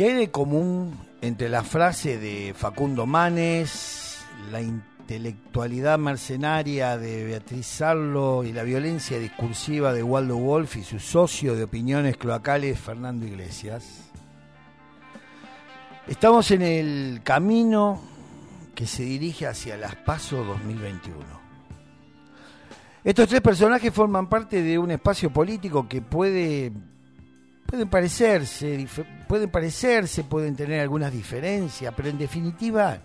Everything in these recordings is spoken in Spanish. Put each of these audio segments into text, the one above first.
¿Qué hay de común entre la frase de Facundo Manes, la intelectualidad mercenaria de Beatriz Sarlo y la violencia discursiva de Waldo Wolf y su socio de opiniones cloacales Fernando Iglesias? Estamos en el camino que se dirige hacia las PASO 2021. Estos tres personajes forman parte de un espacio político que puede pueden parecerse, pueden parecerse, pueden tener algunas diferencias, pero en definitiva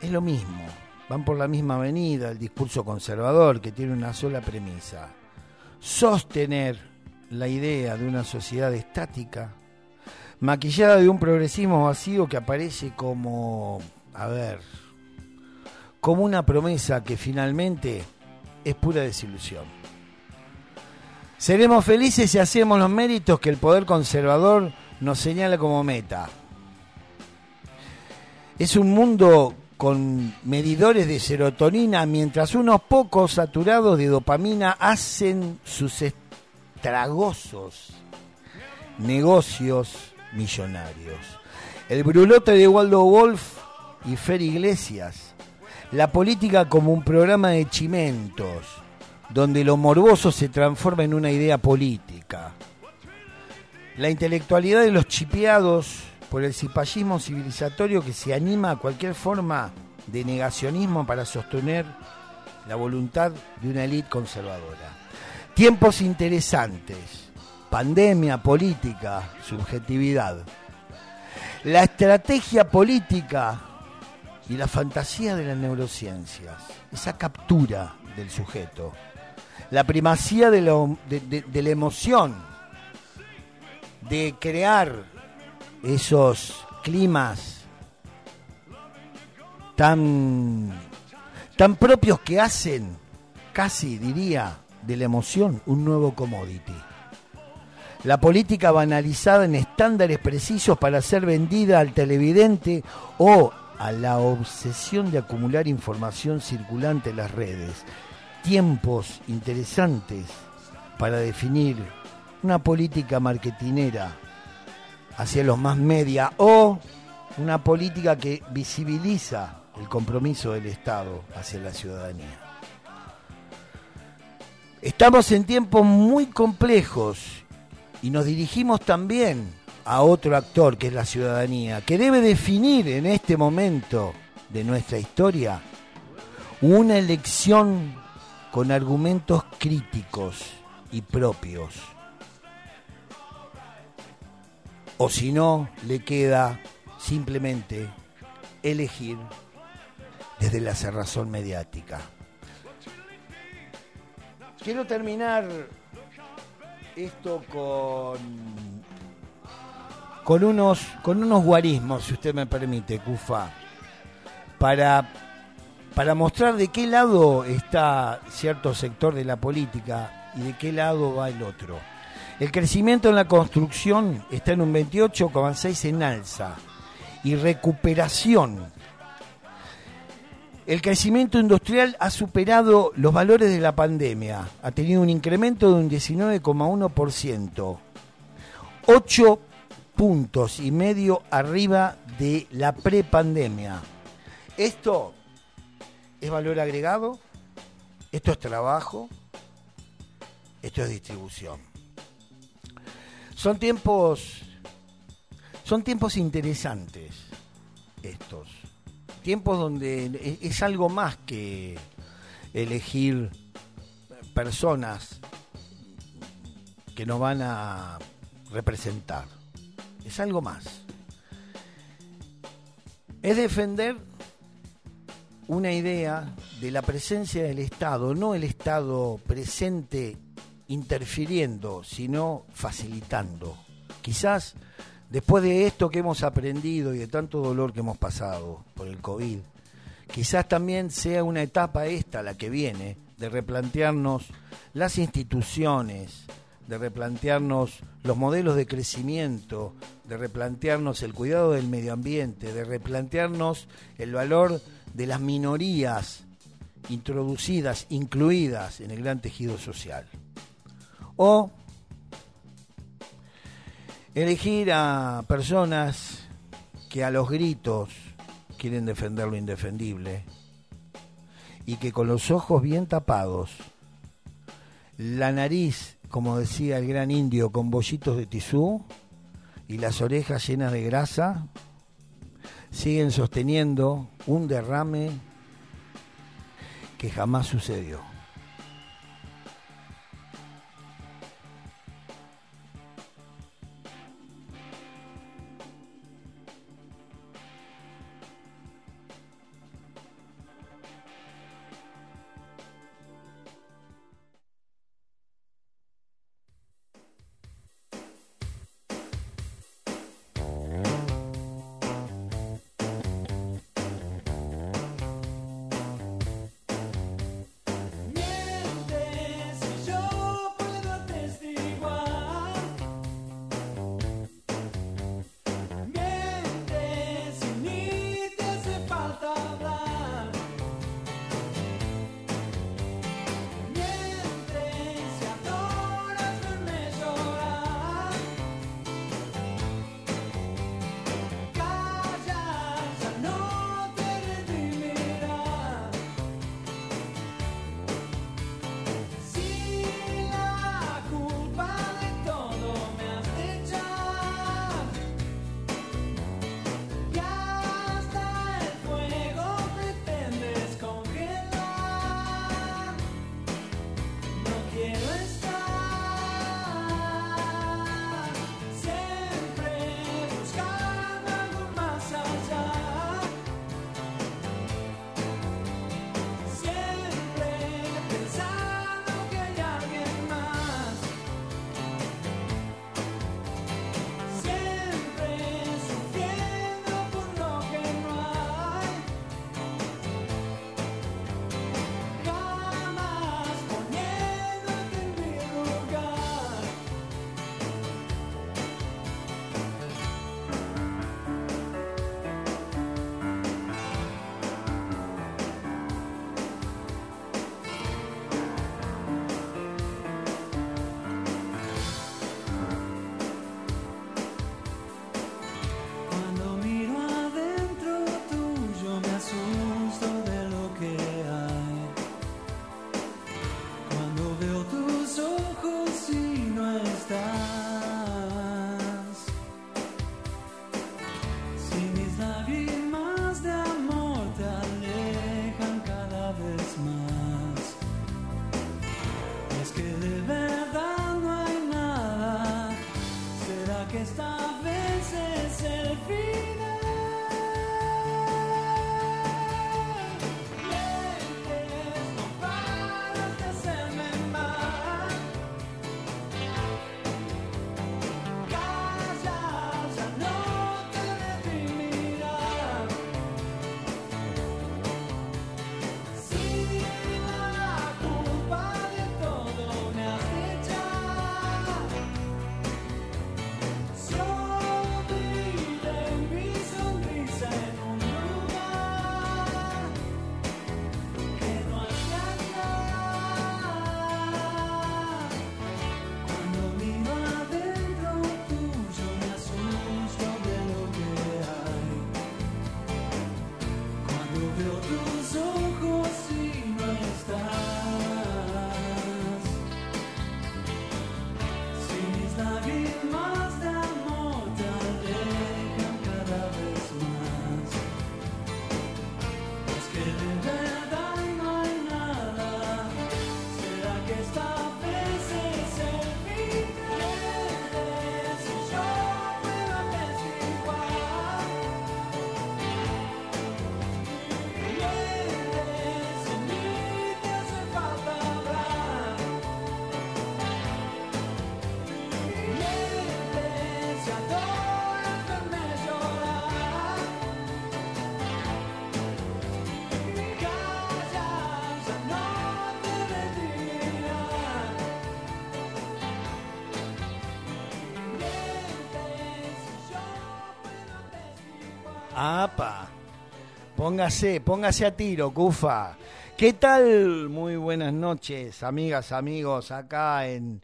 es lo mismo. Van por la misma avenida, el discurso conservador que tiene una sola premisa: sostener la idea de una sociedad estática, maquillada de un progresismo vacío que aparece como, a ver, como una promesa que finalmente es pura desilusión. Seremos felices si hacemos los méritos que el poder conservador nos señala como meta. Es un mundo con medidores de serotonina mientras unos pocos saturados de dopamina hacen sus estragosos negocios millonarios. El brulote de Waldo Wolf y Fer Iglesias. La política como un programa de chimentos donde lo morboso se transforma en una idea política. La intelectualidad de los chipeados por el cipallismo civilizatorio que se anima a cualquier forma de negacionismo para sostener la voluntad de una élite conservadora. Tiempos interesantes, pandemia, política, subjetividad. La estrategia política y la fantasía de las neurociencias, esa captura del sujeto la primacía de, de, la emoción, de crear esos climas tan, tan propios que hacen, casi diría, de la emoción un nuevo commodity. La política banalizada en estándares precisos para ser vendida al televidente o a la obsesión de acumular información circulante en las redes tiempos interesantes para definir una política marketinera hacia los más media o una política que visibiliza el compromiso del Estado hacia la ciudadanía. Estamos en tiempos muy complejos y nos dirigimos también a otro actor que es la ciudadanía, que debe definir en este momento de nuestra historia una elección con argumentos críticos y propios. O si no, le queda simplemente elegir desde la cerrazón mediática. Quiero terminar esto con con unos con unos guarismos, si usted me permite, Cufa, para para mostrar de qué lado está cierto sector de la política y de qué lado va el otro. El crecimiento en la construcción está en un 28,6 en alza y recuperación. El crecimiento industrial ha superado los valores de la pandemia, ha tenido un incremento de un 19,1%, 8 puntos y medio arriba de la prepandemia. Esto es valor agregado, esto es trabajo, esto es distribución. Son tiempos son tiempos interesantes estos. Tiempos donde es algo más que elegir personas que nos van a representar. Es algo más. Es defender una idea de la presencia del Estado, no el Estado presente interfiriendo, sino facilitando. Quizás después de esto que hemos aprendido y de tanto dolor que hemos pasado por el COVID, quizás también sea una etapa esta la que viene de replantearnos las instituciones, de replantearnos los modelos de crecimiento, de replantearnos el cuidado del medio ambiente, de replantearnos el valor de las minorías introducidas, incluidas en el gran tejido social. O Elegir a personas que a los gritos quieren defender lo indefendible y que con los ojos bien tapados, la nariz, como decía el gran indio, con bollitos de tisú y las orejas llenas de grasa, siguen sosteniendo un derrame que jamás sucedió. Póngase, póngase a tiro, Cufa. ¿Qué tal? Muy buenas noches, amigas, amigos, acá en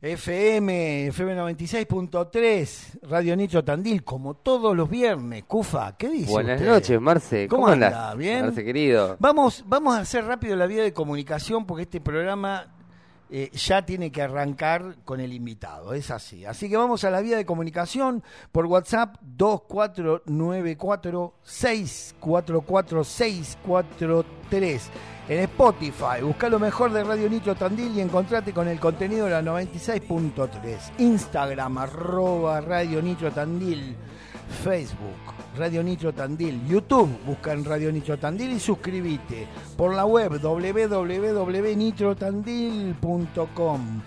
FM, FM 96.3, Radio Nicho Tandil, como todos los viernes. Cufa, ¿qué dice Buenas usted? noches, Marce. ¿Cómo, ¿Cómo andas? anda? ¿Bien? Marce, querido. Vamos, vamos a hacer rápido la vía de comunicación porque este programa eh, ya tiene que arrancar con el invitado, es así. Así que vamos a la vía de comunicación por WhatsApp 2494-644-643. En Spotify, busca lo mejor de Radio Nitro Tandil y encontrate con el contenido de la 96.3. Instagram, arroba Radio Nitro Tandil. Facebook, Radio Nitro Tandil, YouTube, busca en Radio Nitro Tandil y suscríbete por la web www.nitrotandil.com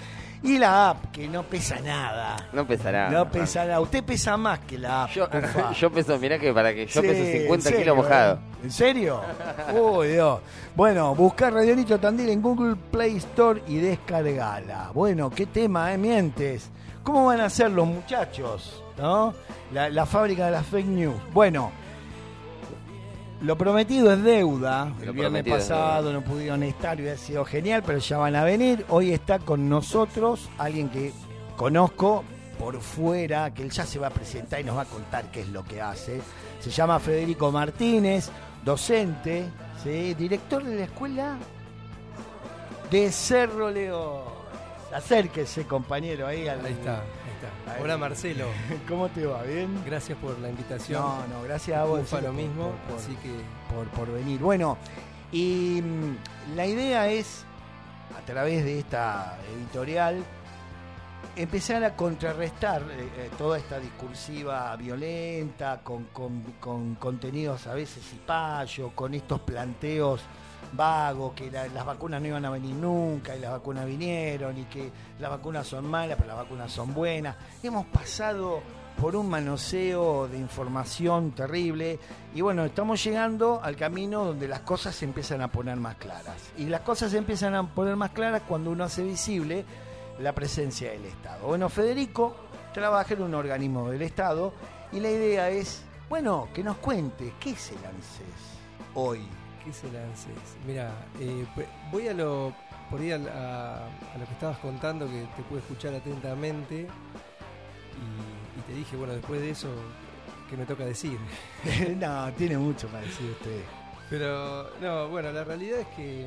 y la app que no pesa nada. No pesará. No pesa nada. Usted pesa más que la app. Yo, peso, mirá que para que yo Sí, peso 50 ¿en serio, kilos mojado. eh? ¿En serio? Uy, Dios. Bueno, buscar Radio Nitro Tandil en Google Play Store y descargala. Bueno, qué tema, ¿eh? Mientes. ¿Cómo van a ser los muchachos? ¿No? La, la fábrica de las fake news. Bueno, lo prometido es deuda. El Lo viernes prometido es pasado no pudieron estar y ha sido genial, pero ya van a venir. Hoy está con nosotros alguien que conozco por fuera, que él ya se va a presentar y nos va a contar qué es lo que hace. Se llama Federico Martínez, docente, ¿sí? director de la escuela de Cerro León. Acérquese, compañero, ahí al. Ahí está. Hola Marcelo, ¿Cómo te va? ¿Bien? gracias por la invitación. No, no, gracias a vos. Ufa, lo mismo, por- por- así que por, por venir. Bueno, y mm, la idea es, a través de esta editorial, empezar a contrarrestar eh, eh, toda esta discursiva violenta, con, con- con contenidos a veces cipayos, con estos planteos vagos, que la- las vacunas no iban a venir nunca y las vacunas vinieron y que las vacunas son malas, pero las vacunas son buenas. Hemos pasado por un manoseo de información terrible y bueno, estamos llegando al camino donde las cosas se empiezan a poner más claras. Y las cosas se empiezan a poner más claras cuando uno hace visible la presencia del Estado. Bueno, Federico trabaja en un organismo del Estado y la idea es, bueno, que nos cuente qué es el ANSES hoy. ¿qué se lances? Mira, eh, voy a lo por ahí a, a lo que estabas contando que te pude escuchar atentamente y, y te dije, bueno, después de eso, ¿qué me toca decir? no, tiene mucho para decir usted. Pero, no, bueno, la realidad es que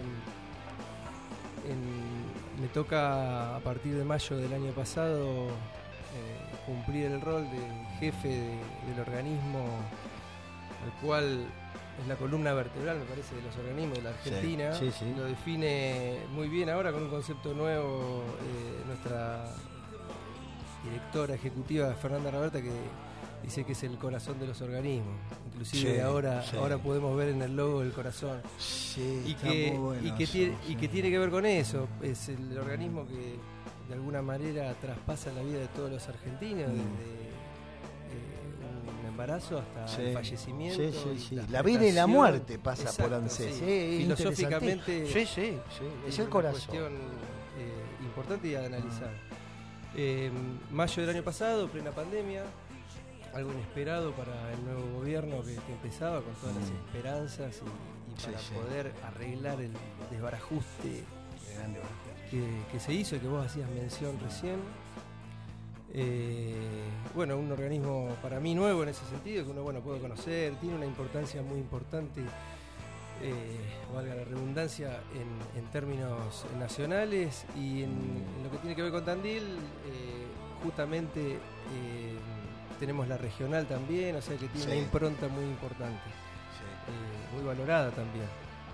en- me toca a partir de mayo del año pasado eh, cumplir el rol de jefe de- del organismo, al cual es la columna vertebral, me parece, de los organismos de la Sí, Argentina. sí, sí. Lo define muy bien ahora con un concepto nuevo eh, nuestra directora ejecutiva Fernanda Roberta que dice que es el corazón de los organismos. Inclusive Sí, ahora, sí. ahora podemos ver en el logo el corazón. Sí, Y que, bueno y, que eso, tiene, y que tiene que ver con eso. Es el organismo que de alguna manera traspasa la vida de todos los argentinos, Mm. desde eh, un embarazo hasta el fallecimiento. Sí, sí, y sí. la vida y la muerte pasa por Exacto, ANSES. sí. Sí, es Filosóficamente. Es el una corazón. cuestión eh, importante y a analizar. Eh, mayo del año pasado, plena pandemia, algo inesperado para el nuevo gobierno que, que empezaba con todas las Mm. esperanzas y, para sí. poder arreglar el desbarajuste que, que se hizo y que vos hacías mención recién. Eh, bueno, un organismo para mí nuevo en ese sentido, que uno bueno puede conocer, tiene una importancia muy importante, eh, valga la redundancia, en, en términos nacionales y en, en lo que tiene que ver con Tandil, eh, justamente tenemos la regional también, o sea que tiene Sí. una impronta muy importante, eh, muy valorada también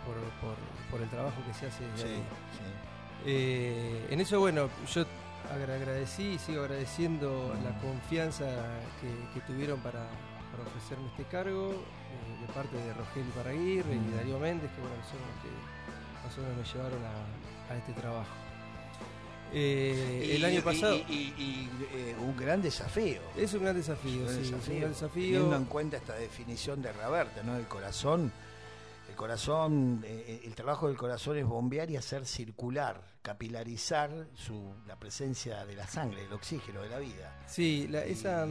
por, por- por el trabajo que se hace desde Sí. Eh, en eso, bueno, yo agra- agradecí y sigo agradeciendo la confianza que, que tuvieron para, para ofrecerme este cargo eh, de parte de Rogelio Paraguirre Mm. y Darío Méndez, que bueno, son los que más o menos me llevaron a, a este trabajo. Eh, el año pasado Y, y- y, eh, un gran desafío. es un gran desafío, Un sí, es desafío. un gran desafío. Teniendo en cuenta esta definición de Roberta, ¿no? El corazón, el corazón, eh, el trabajo del corazón es bombear y hacer circular, capilarizar su, la presencia de la sangre, del oxígeno, de la vida. Sí, la- esa,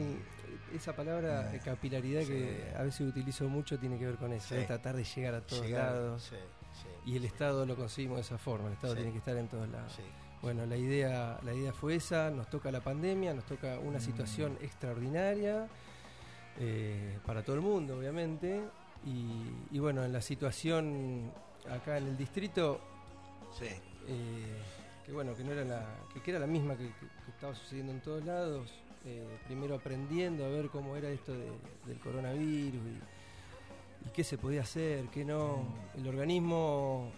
esa palabra eh, capilaridad que a veces utilizo mucho tiene que ver con eso, Sí. tratar de llegar a todos Llegar, lados. sí, sí, Y el Estado lo conseguimos de esa forma, el Estado tiene que estar en todos lados. Bueno, la idea, la idea fue esa, nos toca la pandemia, nos toca una situación extraordinaria eh, para todo el mundo, obviamente. Y, y bueno, en la situación acá en el distrito, Sí. eh, que bueno, que no era la, que, era la misma que, que- que estaba sucediendo en todos lados, eh, primero aprendiendo a ver cómo era esto de- del coronavirus y, y qué se podía hacer, qué no. El organismo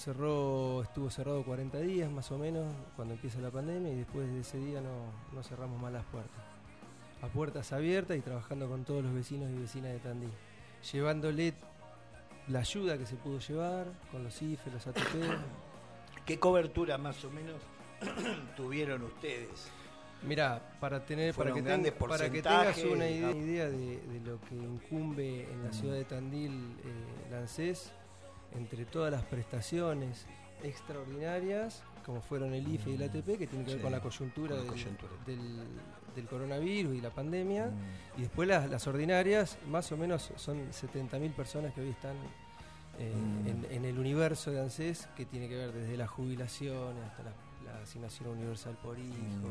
cerró, estuvo cerrado 40 días más o menos cuando empieza la pandemia y después de ese día no, no cerramos más las puertas. A puertas abiertas y trabajando con todos los vecinos y vecinas de Tandil, llevándole la ayuda que se pudo llevar con los IFE, los ATP. ¿Qué cobertura más o menos tuvieron ustedes? Mira, para tener para que, ten- para que tengas una idea de, de lo que incumbe en la ciudad de Tandil eh, ANSES, entre todas las prestaciones extraordinarias, como fueron el IFE y el ATP, que tienen que ver con la coyuntura, con la del, coyuntura. del- del coronavirus y la pandemia, Mm. y después las, las ordinarias, más o menos son 70.000 personas que hoy están eh, Mm. en, en el universo de ANSES, que tiene que ver desde las jubilaciones hasta la, la asignación universal por hijo.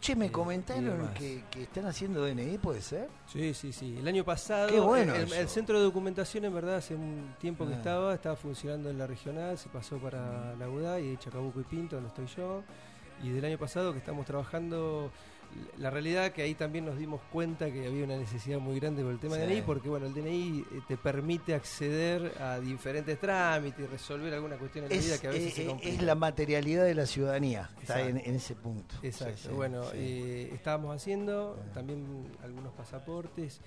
Che, me Eh, comentaron que, que están haciendo DNI, ¿puede ser? Sí, sí, sí. El año pasado, Qué bueno el, centro de documentación, en verdad, hace un tiempo que Ah. estaba, estaba funcionando en la regional, se pasó para la UDA y Chacabuco y Pinto, donde estoy yo. Y del año pasado que estamos trabajando, la realidad que ahí también nos dimos cuenta que había una necesidad muy grande por el tema Sí. del DNI, porque bueno, el DNI eh, te permite acceder a diferentes trámites y resolver alguna cuestión en la vida Es, que a veces eh, se eh, complica. es la materialidad de la ciudadanía, está en, ese punto. Exacto, Sí, bueno, sí. eh, estábamos haciendo también algunos pasaportes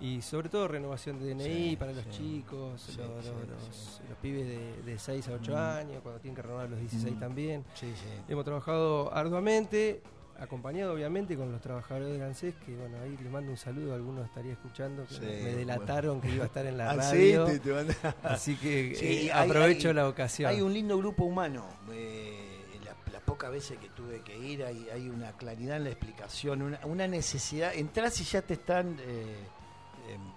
y sobre todo renovación de DNI Sí, para los sí. chicos, Sí, los, los- pibes de, de 6 a 8 Mm. años, cuando tienen que renovar los 16 Mm. también. Sí, sí. Hemos trabajado arduamente, acompañado obviamente con los trabajadores del ANSES, que bueno, ahí les mando un saludo, algunos estaría escuchando, que Sí, me delataron que iba a estar en la Ah, sí, radio, te- te manda- así que Sí, eh, hay- aprovecho hay- la ocasión. Hay un lindo grupo humano. eh, la- las pocas veces que tuve que ir hay, hay una claridad en la explicación, una, una necesidad. Entras y ya te están eh,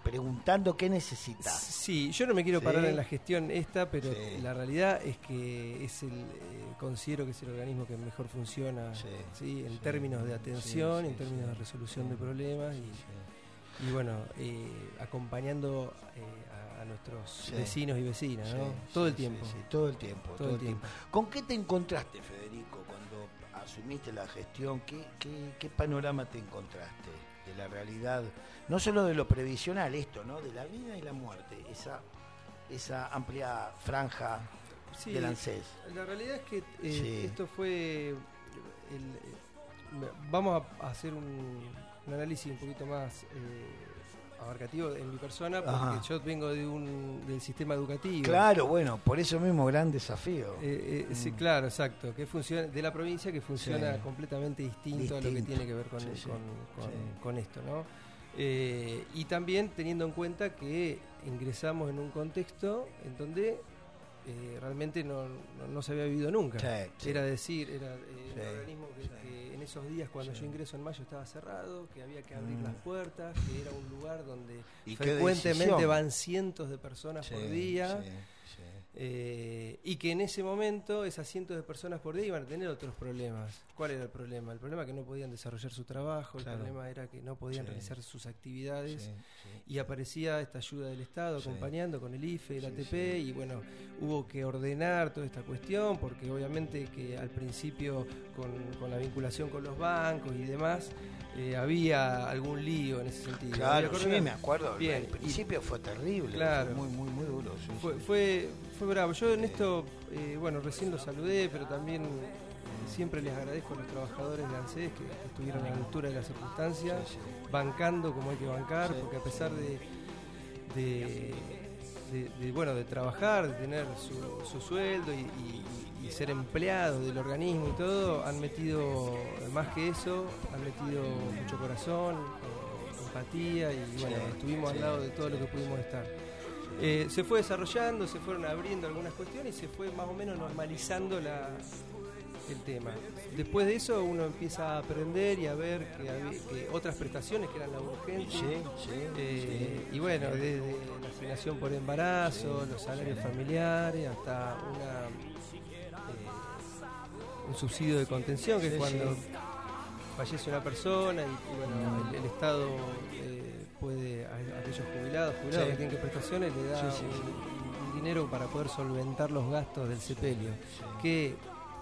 preguntando qué necesitas. Sí, yo no me quiero Sí. parar en la gestión esta, pero Sí. la realidad es que es el, eh, considero que es el organismo que mejor funciona Sí, ¿sí? en términos de atención, en términos de resolución de problemas y, bueno, eh, acompañando eh, a, a nuestros vecinos y vecinas, ¿no? todo el tiempo. sí, todo el tiempo. Todo el tiempo. ¿Con qué te encontraste, Federico, cuando asumiste la gestión? ¿Qué, qué, qué panorama te encontraste de la realidad? No solo de lo previsional, esto, ¿no? De la vida y la muerte, esa, esa amplia franja Sí, del ANSES. La realidad es que eh, Sí. esto fue. el- eh, vamos a hacer un, un análisis un poquito más eh, abarcativo en mi persona, porque Ajá. yo vengo de un, del sistema educativo. Claro, bueno, por eso mismo gran desafío. Eh, eh, Sí, Mm. claro, exacto. Que funciona, de la provincia que funciona Sí. completamente distinto, a lo que tiene que ver con, Sí, sí. con, con- Sí. con esto, ¿no? Eh, y también teniendo en cuenta que ingresamos en un contexto en donde realmente no, no- no se había vivido nunca. Era decir, era un organismo que en esos días cuando Sí. yo ingreso en mayo estaba cerrado, que había que abrir Mm. las puertas, que era un lugar donde frecuentemente van cientos de personas Sí, por día. Eh, y que en ese momento esas cientos de personas por día iban a tener otros problemas. ¿Cuál era el problema? El problema que no podían desarrollar su trabajo, el problema era que no podían Sí. realizar sus actividades. Sí, sí. Y aparecía esta ayuda del Estado acompañando con el IFE, el ATP, y bueno, hubo que ordenar toda esta cuestión, porque obviamente que al principio con, con la vinculación con los bancos y demás, eh, había algún lío en ese sentido. Claro, sí, me acuerdo. Bien, Al principio fue terrible. Claro. fue muy, muy, muy duro. Fue, fue, fue bravo. Yo en esto, eh, bueno, recién lo saludé, pero también eh, siempre les agradezco a los trabajadores de ANSES que, que estuvieron a la altura de las circunstancias, bancando como hay que bancar, porque a pesar de, de, de- de, bueno, de trabajar, de tener su, su sueldo y, y- y ser empleado del organismo y todo, han metido más que eso, han metido mucho corazón, eh, empatía y bueno, estuvimos al lado de todo lo que pudimos estar. Eh, se fue desarrollando, se fueron abriendo algunas cuestiones y se fue más o menos normalizando la, el tema. Después de eso uno empieza a aprender y a ver que, que otras prestaciones que eran la urgente. Sí, sí, eh, sí. Y bueno, desde la asignación por embarazo, los salarios familiares, hasta una, eh, un subsidio de contención, que es cuando fallece una persona y, y, bueno, el, el Estado eh, puede, a, a aquellos jubilados, jubilados Sí. que tienen que prestaciones, le da Sí, sí, sí. un, un dinero para poder solventar los gastos del sepelio, que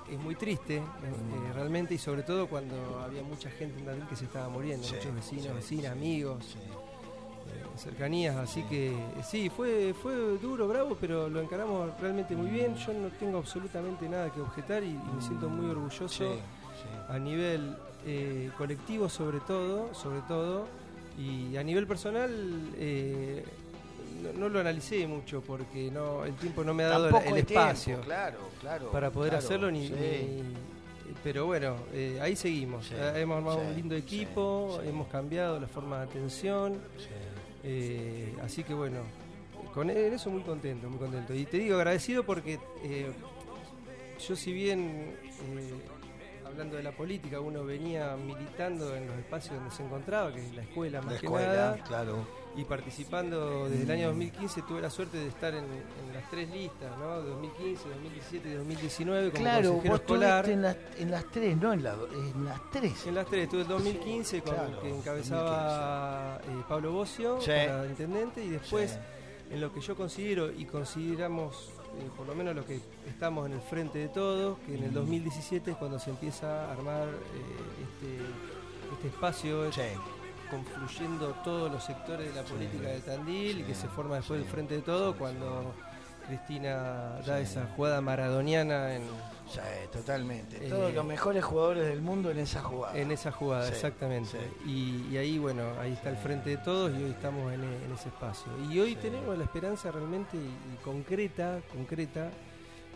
es muy triste eh, Mm. eh, realmente y sobre todo cuando había mucha gente en Tandil que se estaba muriendo, Sí, muchos vecinos, sí, vecinas, sí, amigos eh, cercanías, así que eh, sí, fue, fue duro, bravo, pero lo encaramos realmente muy bien. Yo no tengo absolutamente nada que objetar y, y me siento muy orgulloso Sí, sí. a nivel colectivo sobre todo, sobre todo, y a nivel personal eh, no, no lo analicé mucho porque no el tiempo no me ha dado el- Tampoco el hay espacio tiempo, claro, claro. para poder claro, hacerlo ni, sí. ni- pero bueno eh, ahí seguimos Sí, Eh, hemos armado sí, un lindo equipo hemos cambiado la forma de atención Sí. eh, así que bueno, con eso muy contento, muy contento. Y te digo agradecido porque yo si bien, hablando de la política, uno venía militando en los espacios donde se encontraba, que es la escuela más La que escuela, nada, claro. y participando desde el año 2015 tuve la suerte de estar en, en las tres listas, ¿no? 2015, 2017 y 2019 como Claro, consejero vos escolar. estuviste en las, en las tres, no en, la, en las tres. En las tres, estuve el 2015 con, claro, que encabezaba eh, Pablo Bocio Sí. para intendente y después Sí. en lo que yo considero y consideramos, eh, por lo menos lo que estamos en el frente de todos, que en el 2017 es cuando se empieza a armar eh, este, este espacio, Sí. confluyendo todos los sectores de la política de Tandil y que se forma después el frente de todos cuando Cristina da esa jugada maradoniana en, Sí, totalmente. Eh, Todos los mejores jugadores del mundo en esa jugada. En esa jugada, Sí, exactamente. sí. Y, y ahí, bueno, ahí está el frente de todos y hoy estamos en, e- en ese espacio. Y hoy tenemos la esperanza realmente y, y concreta, concreta.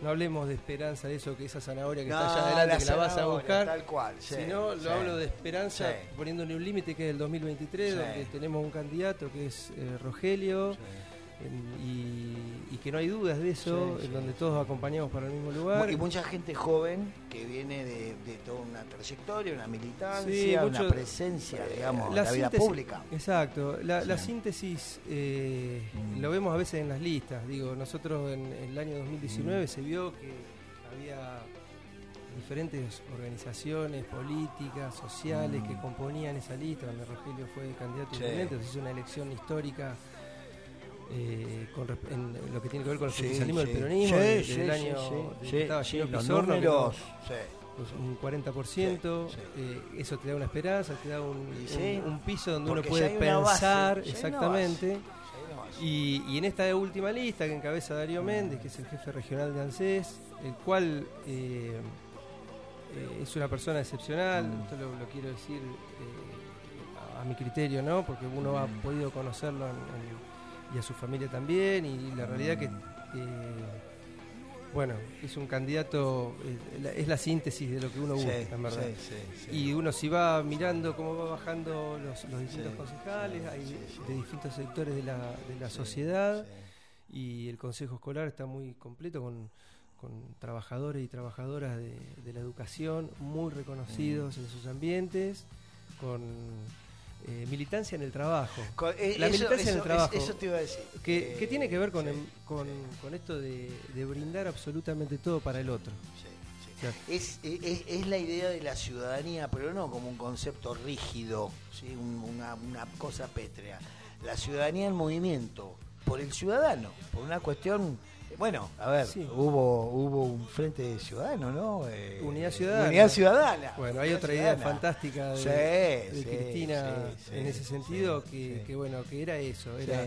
No hablemos de esperanza de eso, que esa zanahoria que está allá adelante, que la vas a buscar. Tal cual. sino lo hablo de esperanza poniéndole un límite que es el 2023, Sí. donde tenemos un candidato que es eh, Rogelio. Y, y que no hay dudas de eso, Sí, en sí, donde todos acompañamos para el mismo lugar. Y mucha gente joven que viene de, de toda una trayectoria, una militancia, Sí, una presencia, digamos, en la, vida pública. Exacto, la, la Sí. síntesis eh, Mm. lo vemos a veces en las listas. Digo, nosotros en, en el año 2019 Mm. se vio que había diferentes organizaciones políticas, sociales Mm. que componían esa lista, donde Rogelio fue candidato Sí. intendente, se hizo una elección histórica. Eh, con en lo que tiene que ver con el Sí, sí. del peronismo, Sí, desde sí, el sí, año de estaba Gino Pizorno, números, un 40%, Sí, sí. eh, eso te da una esperanza, te da un, un- un piso donde porque uno puede base, pensar, exactamente. Y, y en esta última lista que encabeza Darío Méndez, que es el jefe regional de ANSES, el cual eh, eh, es una persona excepcional, Mm. esto lo, lo quiero decir eh, a, a mi criterio, ¿no? porque uno ha Mm. podido conocerlo en- en- y a su familia también, y la realidad que, Mm. eh, bueno, es un candidato, eh, es la síntesis de lo que uno Sí, busca, en verdad. sí, sí, sí. Y uno si va mirando cómo va bajando los, los distintos concejales, hay de distintos sectores de la, de la sociedad y el consejo escolar está muy completo con, con trabajadores y trabajadoras de, de la educación muy reconocidos en sus ambientes, con eh, militancia en el trabajo. Eh, La eso- militancia en el trabajo. Eso te iba a decir. Que, Eh, que tiene que ver con, sí, con, sí, con esto de, de brindar absolutamente todo para el otro. sí, sí. O sea, Es, es, es la idea de la ciudadanía, pero no como un concepto rígido, una, una cosa pétrea. La ciudadanía en movimiento, por el ciudadano, por una cuestión... Bueno, a ver, Sí. hubo hubo un frente ciudadano, ¿no? Eh, Unidad Ciudadana. Unidad Ciudadana. Bueno, hay Unidad otra idea fantástica de, Sí, de sí, Cristina en ese sentido, que, bueno, que era eso, era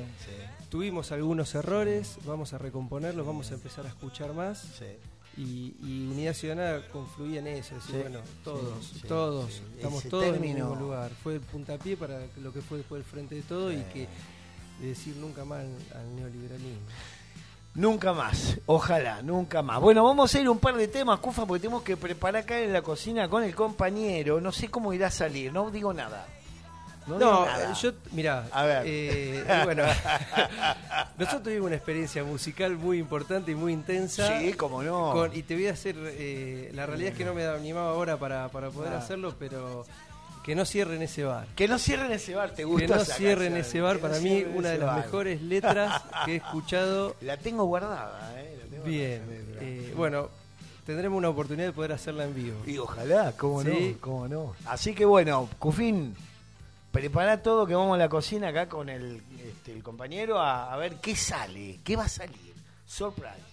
tuvimos algunos errores, vamos a recomponerlos, vamos a empezar a escuchar más y, y Unidad Ciudadana confluía en eso, decir, Sí, bueno, todos, sí, sí, todos, estamos Ese todos en el mismo lugar. Fue el puntapié para lo que fue después el frente de todo y que de decir nunca más al, al neoliberalismo. Nunca más, ojalá, nunca más. Bueno, vamos a ir un par de temas, Cufa, porque tenemos que preparar acá en la cocina con el compañero. No sé cómo irá a salir, no digo nada. No, digo No, nada. yo, mirá, A ver. eh, bueno, nosotros tuvimos una experiencia musical muy importante y muy intensa. Sí, cómo no. Con- y te voy a hacer, eh, la realidad es que no me animaba ahora para, para poder Ah. hacerlo, pero que no cierren ese bar. Que no cierren ese bar, te gusta. Que no esa cierren ese bar, para mí una de las mejores letras que he escuchado. La tengo guardada, ¿eh? La tengo Bien. Guardada. Eh, bueno, tendremos una oportunidad de poder hacerla en vivo. Y ojalá, cómo ¿Sí? no, cómo no. Así que bueno, Cufín, prepara todo que vamos a la cocina acá con este, el, compañero a, a ver qué sale, qué va a salir. Surprise.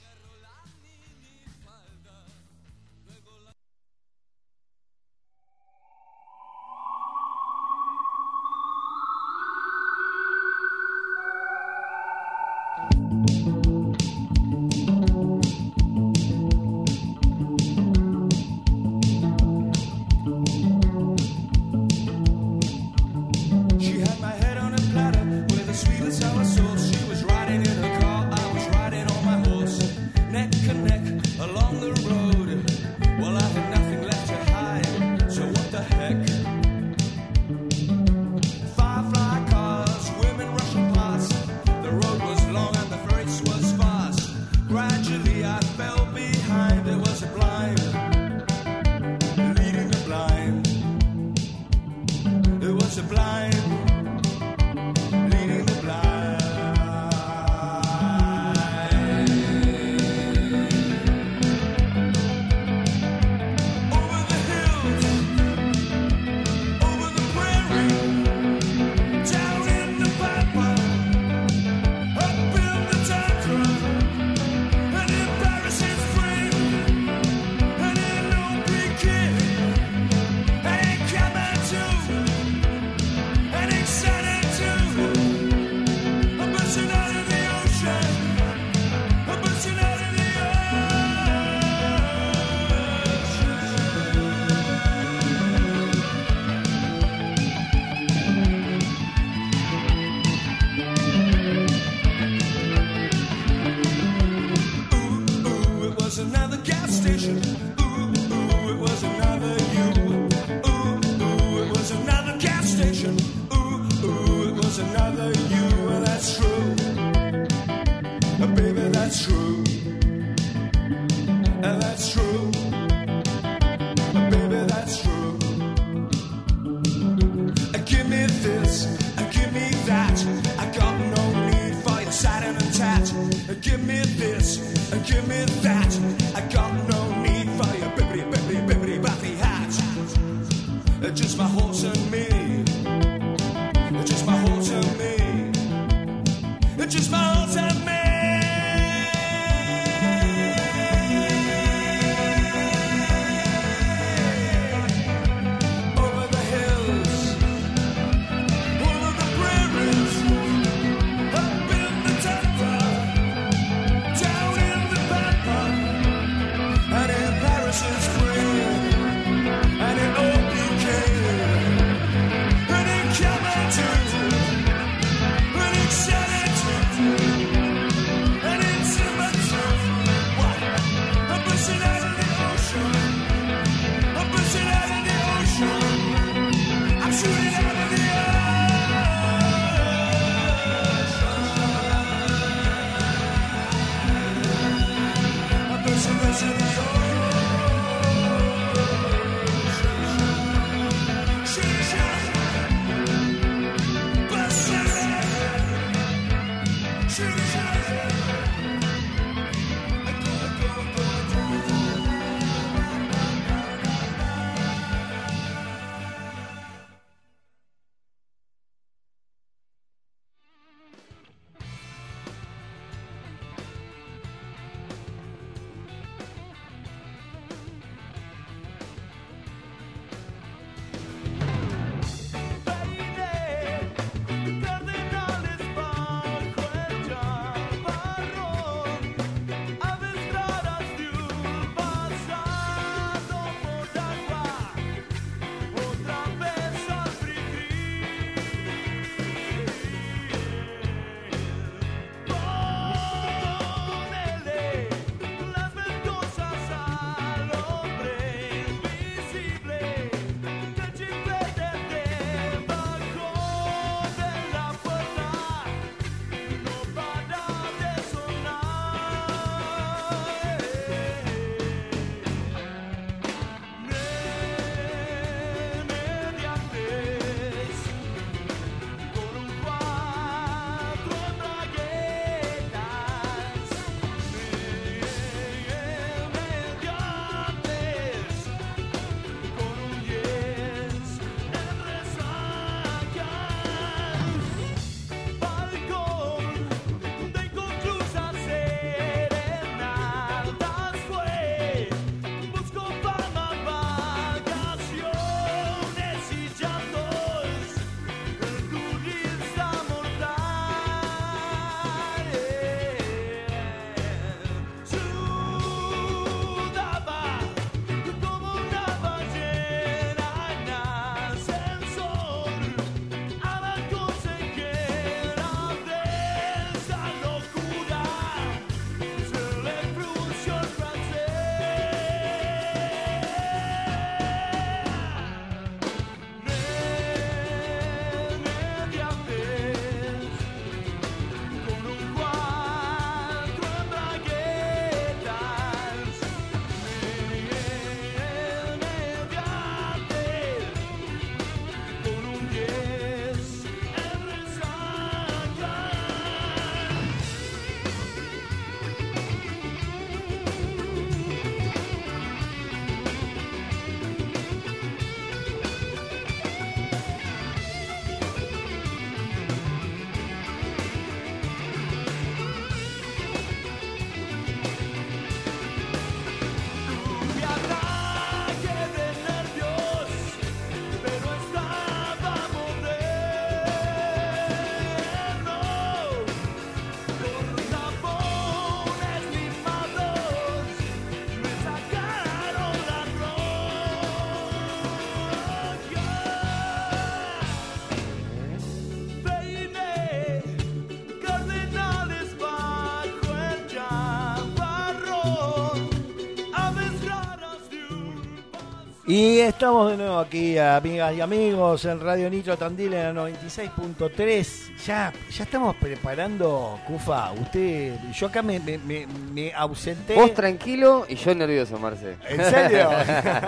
Estamos de nuevo aquí, amigas y amigos, en Radio Nitro Tandil en la 96.3. Ya, ya estamos preparando, Cufa. Usted, yo acá me, me, me- me ausenté. Vos tranquilo y yo nervioso, Marce. ¿En serio?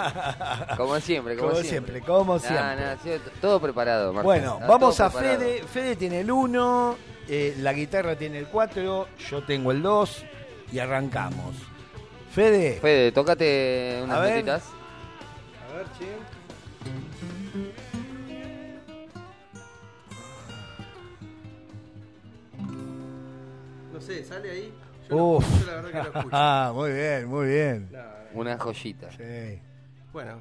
como siempre, como, Como siempre, como siempre. nah, todo preparado, Marce. Bueno, vamos a preparado. Fede. Fede tiene el 1, la guitarra tiene el 4, yo tengo el 2 y arrancamos. Fede, Fede, tocate unas notitas. A ver, che. No sé, ¿sale ahí? Yo, Uf. yo la verdad que no escucho. Ah, muy bien, muy bien. No. Una joyita. Sí. Bueno.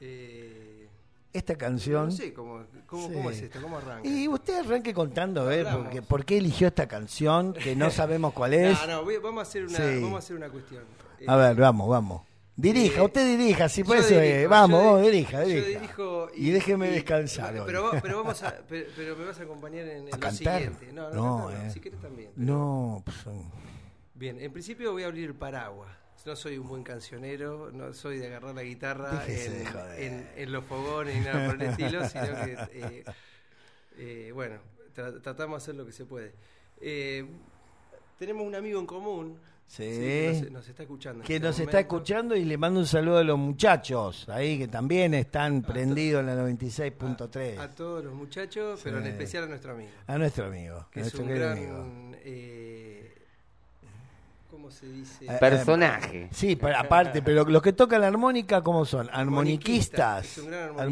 Eh, Esta canción. no sé cómo, cómo, Sí. cómo es esto, cómo arranca. Y usted arranque contando, a ver, porque, por qué eligió esta canción que no sabemos cuál es. No, no, voy- vamos a hacer una, Sí. vamos a hacer una cuestión. Eh, A ver, vamos, vamos. Dirija, Eh, usted dirija, si eso dirijo, es. Vamos, vos, di- dirija, yo dirija. dirijo Y déjeme descansar. Pero, pero vamos a, pero, pero me vas a acompañar en, en ¿A lo cantar? siguiente. No, no, No, cantar no, eh. si querés también. No, pues, Bien, en principio voy a abrir el paraguas. No soy un buen cancionero, no soy de agarrar la guitarra en, los fogones ni nada por el estilo, sino que, eh, eh, bueno, tra- tratamos de hacer lo que se puede. Eh, tenemos un amigo en común Sí. que nos, nos está escuchando. que este nos está momento. escuchando y le mando un saludo a los muchachos ahí que también están prendidos en la 96.3. A todos los muchachos, pero en especial a nuestro amigo. A nuestro amigo, Que a es nuestro un gran. amigo. eh, ¿Cómo se dice? Eh, Personaje. Sí, pero aparte, pero los que tocan la armónica, ¿cómo son? Armoniquista, Armoniquistas. es un gran armoniquista.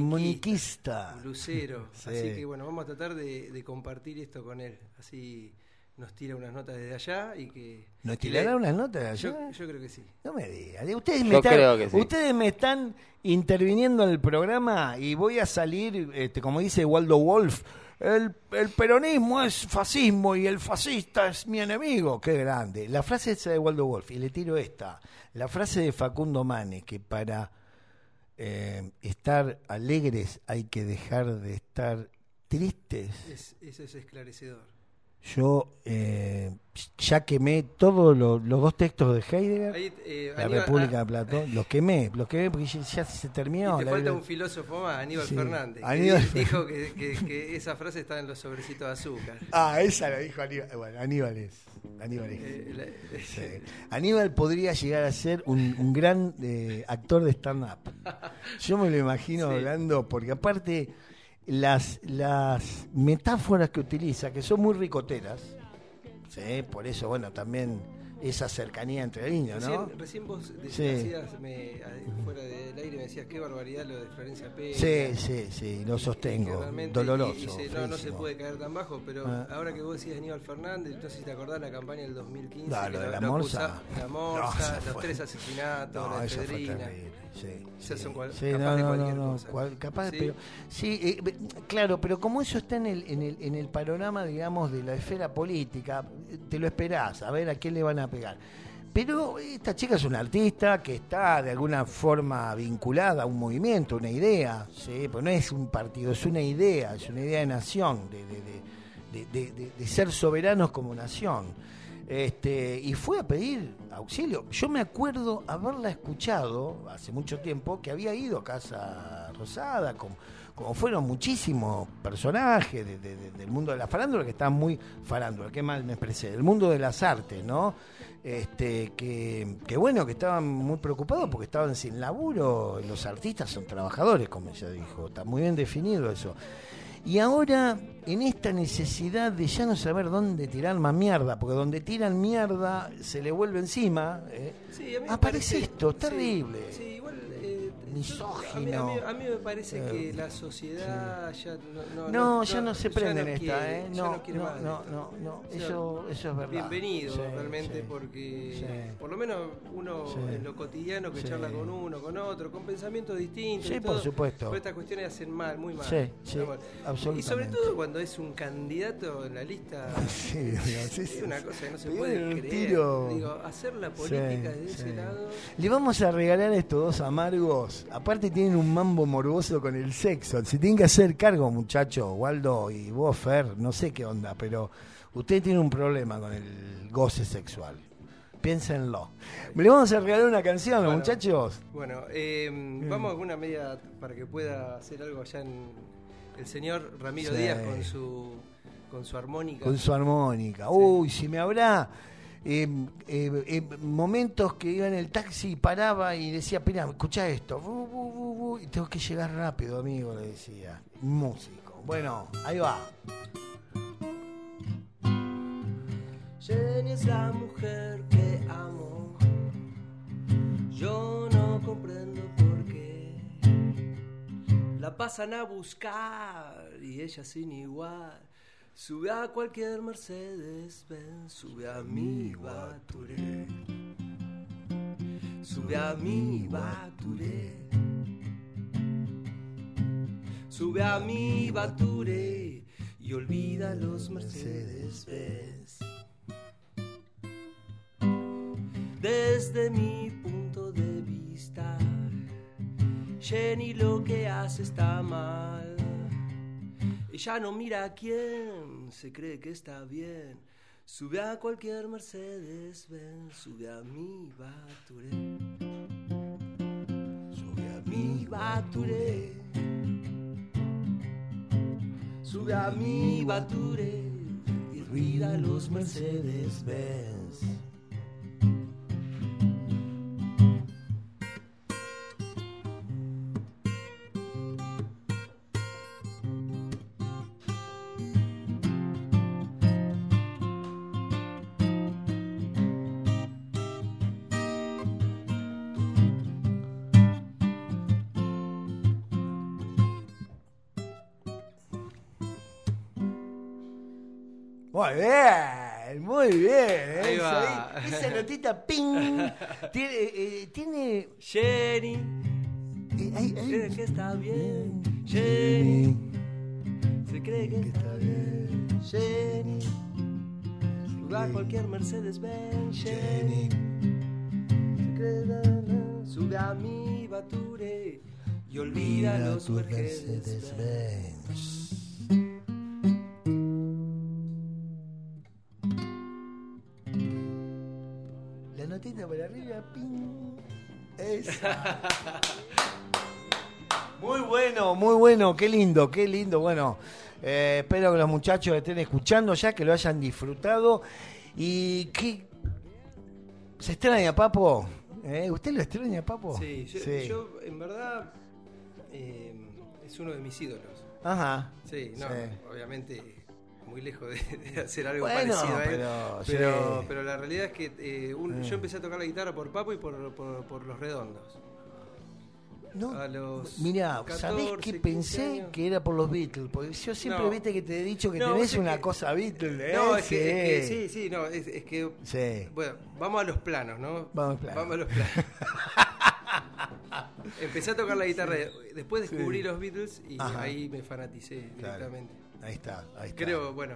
Armoniquista. Lucero. Sí. Así que bueno, vamos a tratar de, de compartir esto con él. Así nos tira unas notas desde allá y que. ¿Nos tirará unas notas de Yo, allá? yo creo que sí. No me digan. Ustedes me, están, sí. ustedes me están interviniendo en el programa y voy a salir, este, como dice Waldo Wolf, el, el peronismo es fascismo y el fascista es mi enemigo. Qué grande. La frase esa de Waldo Wolf, y le tiro esta. La frase de Facundo Mane, que para eh, estar alegres hay que dejar de estar tristes. Es, eso es esclarecedor. Yo eh, ya quemé todos los, los dos textos de Heidegger. Ahí, eh, La Aníbal- República ah, de Platón, los quemé, los quemé porque ya, ya se y terminó. te la- falta un filósofo más, Aníbal Sí, Fernández. que Aníbal di- dijo que, que- que esa frase está en los sobrecitos de azúcar. Ah, esa la dijo Aníbal. Bueno, Aníbal es. Aníbal es. Eh, la- Sí. Aníbal podría llegar a ser un, un gran eh, actor de stand-up. Yo me lo imagino Sí. hablando, porque aparte las, las metáforas que utiliza, que son muy ricoteras, ¿sí? por eso, bueno, también esa cercanía entre líneas, ¿no? Recién, recién vos Sí. decías, me- fuera del aire, me decías qué barbaridad lo de Florencia Pérez. Sí, sí, sí, lo sostengo. Doloroso. y- y no, no se puede caer tan bajo, pero Ah. ahora que vos decías Aníbal Fernández, no sé si te acordás la campaña del 2015. Ah, lo de la lo morsa. acusa- La morsa, los tres asesinatos, No, la terrible. Sí, sí. son cual- Sí, capaz no, de cualquier no, no, cosa. cual- capaz, Sí. pero sí, eh, claro, pero como eso está en el, en el en el panorama, digamos, de la esfera política, te lo esperás, a ver a quién le van a pegar. Pero esta chica es una artista que está de alguna forma vinculada a un movimiento, una idea, ¿sí? Pues no es un partido, es una idea, es una idea de nación, de, de- de- de- de- de- de ser soberanos como nación. Este, y fue a pedir auxilio. Yo me acuerdo haberla escuchado hace mucho tiempo que había ido a Casa Rosada, como, como fueron muchísimos personajes de- de- de- del mundo de la farándula, que están muy farándula, qué mal me expresé, del mundo de las artes, ¿no? Este, que bueno, que estaban muy preocupados porque estaban sin laburo, los artistas son trabajadores, como ella dijo, está muy bien definido eso. Y ahora, en esta necesidad de ya no saber dónde tirar más mierda, porque donde tiran mierda se le vuelve encima, ¿eh? Sí, aparece parece- esto, terrible. Sí, igual. Misógino. A mí, a mí- a mí me parece Eh, que la sociedad ya no, no, No, ya no se prende en esta, quiere, ¿eh? No, no, de no, eso, eso es verdad. Bienvenido Sí, realmente sí. porque por lo menos uno en lo cotidiano que charla con uno, con otro, con pensamientos distintos. Sí, y por supuesto. pero estas cuestiones hacen mal, muy mal. Sí, sí, Muy mal. absolutamente. Y sobre todo cuando es un candidato en la lista. Sí, Es una cosa que no se puede creer. tiro. Digo, hacer la política sí. ese lado. Le vamos a regalar estos dos amargos. Aparte tienen un mambo morboso con el sexo. Se tienen que hacer cargo, muchachos. Waldo y vos, Fer, no sé qué onda, pero usted tiene un problema con el goce sexual. Piénsenlo. ¿Le vamos a regalar una canción Bueno. muchachos? Bueno, eh, vamos a alguna media para que pueda hacer algo allá en el señor Ramiro Sí. Díaz con su con su armónica. Con su armónica. Uy, si me habrá eh, momentos que iba en el taxi y paraba y decía, espera, escucha esto. Bu, bu, bu, y tengo que llegar rápido, amigo, le decía. Músico. Bueno, ahí va. Jenny es la mujer que amo. Yo no comprendo por qué. La pasan a buscar y ella sin igual. Sube a cualquier Mercedes Benz, sube a mi Baturé. Sube a mi Baturé. Sube a mi Baturé y olvida los Mercedes Benz. Desde mi punto de vista, Jenny lo que hace está mal. Ella no mira a quién, se cree que está bien. Sube a cualquier Mercedes Benz, sube a mi Baturé. Sube a mi Baturé. Sube a mi Baturé y olvida los Mercedes Benz. Muy bien, muy bien. ¿eh? Ahí va. Ahí, esa notita, ping. Tiene, eh, tiene Jenny, eh, ahí. cree que está bien. Jenny, se cree que está bien. Jenny, sube a cualquier Mercedes Benz. Jenny, se cree la, la, sube a mi Bature y olvida los Mercedes Benz. Arriba, ping. Esa. Muy bueno, muy bueno, qué lindo, qué lindo. Bueno, eh, espero que los muchachos estén escuchando ya, que lo hayan disfrutado. Y que. ¿Se extraña, Papo? ¿Eh? ¿Usted lo extraña, Papo? Sí, yo, Sí. yo, en verdad eh, es uno de mis ídolos. Ajá. Sí, no, Sí. obviamente muy lejos de, de hacer algo Bueno, parecido a él. pero, Pero, sí. pero la realidad es que eh, un- Mm. yo empecé a tocar la guitarra por Papo y por, por, por Los Redondos. No, A los Mirá, 14, ¿sabés que 15 pensé años. que era por los Beatles? Porque yo siempre No. viste que te he dicho que No, tenés una que- cosa Beatles, ¿eh? No, es que, es que- sí, sí, no, es, es que Sí. bueno, vamos a los planos, ¿no? Vamos a los planos. Empecé a tocar la guitarra, después descubrí Sí. los Beatles y Ajá. ahí me fanaticé Claro. Ahí está, ahí está. Creo, bueno,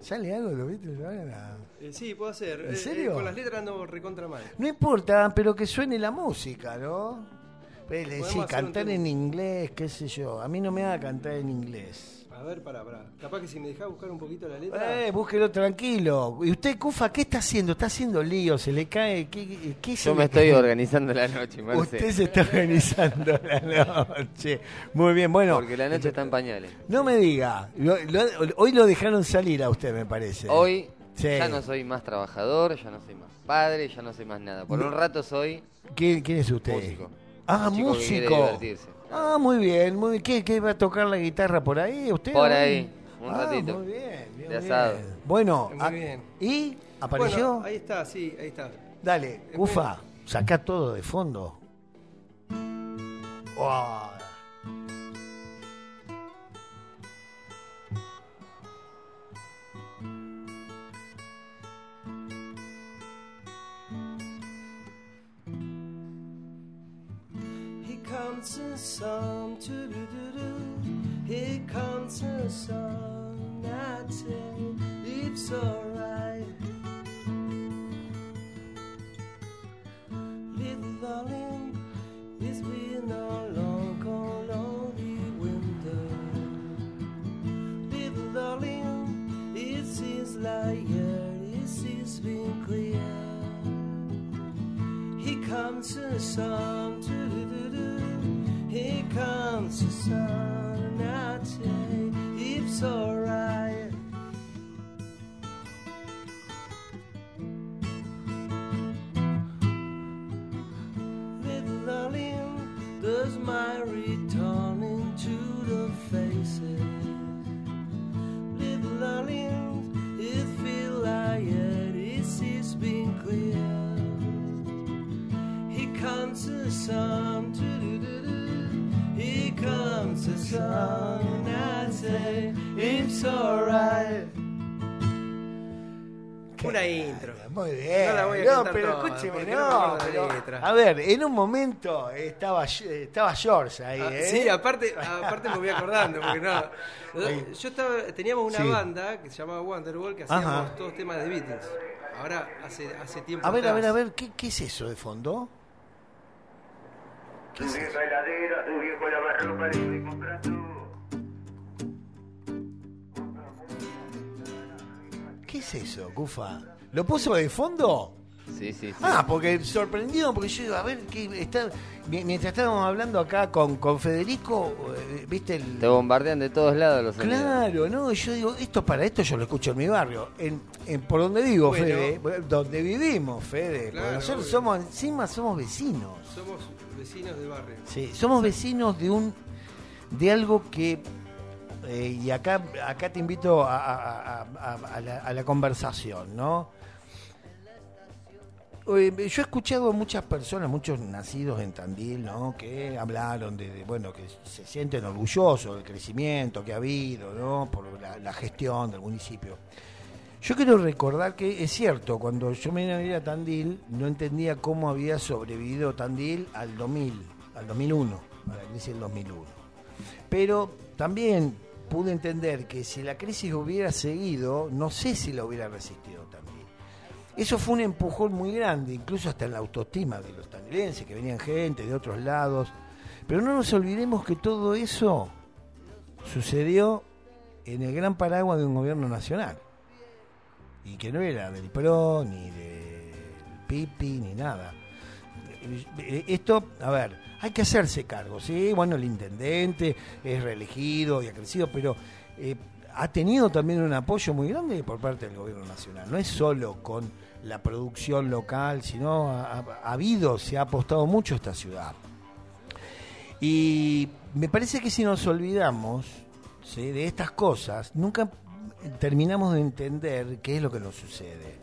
¿Sale algo de los Beatles ahora? eh, sí, puedo hacer. ¿En Eh, serio? eh, con las letras ando recontra mal. No importa, pero que suene la música, ¿no? Pues, sí, cantar en inglés, qué sé yo. A mí no me haga cantar en inglés. A ver, pará, pará. Capaz que si me dejás buscar un poquito la letra. Eh, búsquelo tranquilo. ¿Y usted, Cufa, qué está haciendo? ¿Está haciendo lío? ¿Se le cae? ¿Qué, qué- qué se Yo me estoy cae? organizando la noche, Marce. Usted se está organizando la noche. Muy bien, bueno. Porque la noche está en pañales. No me diga. Lo- lo- hoy lo dejaron salir a usted, me parece. Hoy Sí. ya no soy más trabajador, ya no soy más padre, ya no soy más nada. Por No. un rato soy ¿Quién, quién es usted? músico. Ah, que músico. divertirse. Ah, muy bien, muy bien. ¿Qué, qué va a tocar la guitarra por ahí? ¿Usted? Por ahí, un Ah, ratito. Muy bien, bien, De bien. Bueno, Muy bien. ¿y apareció? Bueno, ahí está, sí, ahí está. Dale, Cufa, saca todo de fondo. Oh. Comes the sun. Here comes the sun, I tell you, it's alright. Little darling, Muy bien. No la voy a no, pero toda, escúcheme, no. pero- a ver, en un momento estaba, estaba George ahí, Ah, ¿eh? Sí, aparte, aparte me voy acordando, porque no. Yo estaba, teníamos una Sí. banda que se llamaba Wonderwall que hacíamos Ajá. todos temas de Beatles. Ahora hace, hace tiempo. A ver, a ver, a ver, ¿qué, qué es eso de fondo? ¿Qué es eso? ¿Qué es eso, Cufa? ¿Lo puso de fondo? Sí, sí, sí. Ah, porque sorprendido, porque yo digo, a ver, ¿qué está, mi- mientras estábamos hablando acá con, con Federico, eh, ¿viste el...? Te bombardean de todos lados los. Claro, no, y yo digo, esto para esto yo lo escucho en mi barrio, en, en por donde vivo, Bueno. Fede, donde vivimos, Fede, porque Claro, nosotros obvio. somos, encima somos vecinos. Somos vecinos de barrio. Sí, somos vecinos de un de algo que eh, y acá acá te invito a, a- a- a- a la, a la conversación, ¿no? Yo he escuchado a muchas personas, muchos nacidos en Tandil, ¿no? Que hablaron de, bueno, que se sienten orgullosos del crecimiento que ha habido, ¿no? Por la, gestión del municipio. Yo quiero recordar que es cierto, cuando yo me vine a vivir a Tandil, no entendía cómo había sobrevivido Tandil al 2000, al 2001, a la crisis del 2001. Pero también pude entender que si la crisis hubiera seguido, no sé si la hubiera resistido. Eso fue un empujón muy grande, incluso hasta en la autoestima de los tandilenses, que venían gente de otros lados. Pero no nos olvidemos que todo eso sucedió en el gran paraguas de un gobierno nacional y que no era del PRO, ni del PIPI, ni nada. Eh, Esto, a ver, hay que hacerse cargo, ¿sí? Bueno, el intendente es reelegido y ha crecido, pero eh, ha tenido también un apoyo muy grande por parte del gobierno nacional. No es solo con la producción local, sino ha, ha- ha habido, se ha apostado mucho esta ciudad. Y me parece que si nos olvidamos de estas cosas, nunca terminamos de entender qué es lo que nos sucede.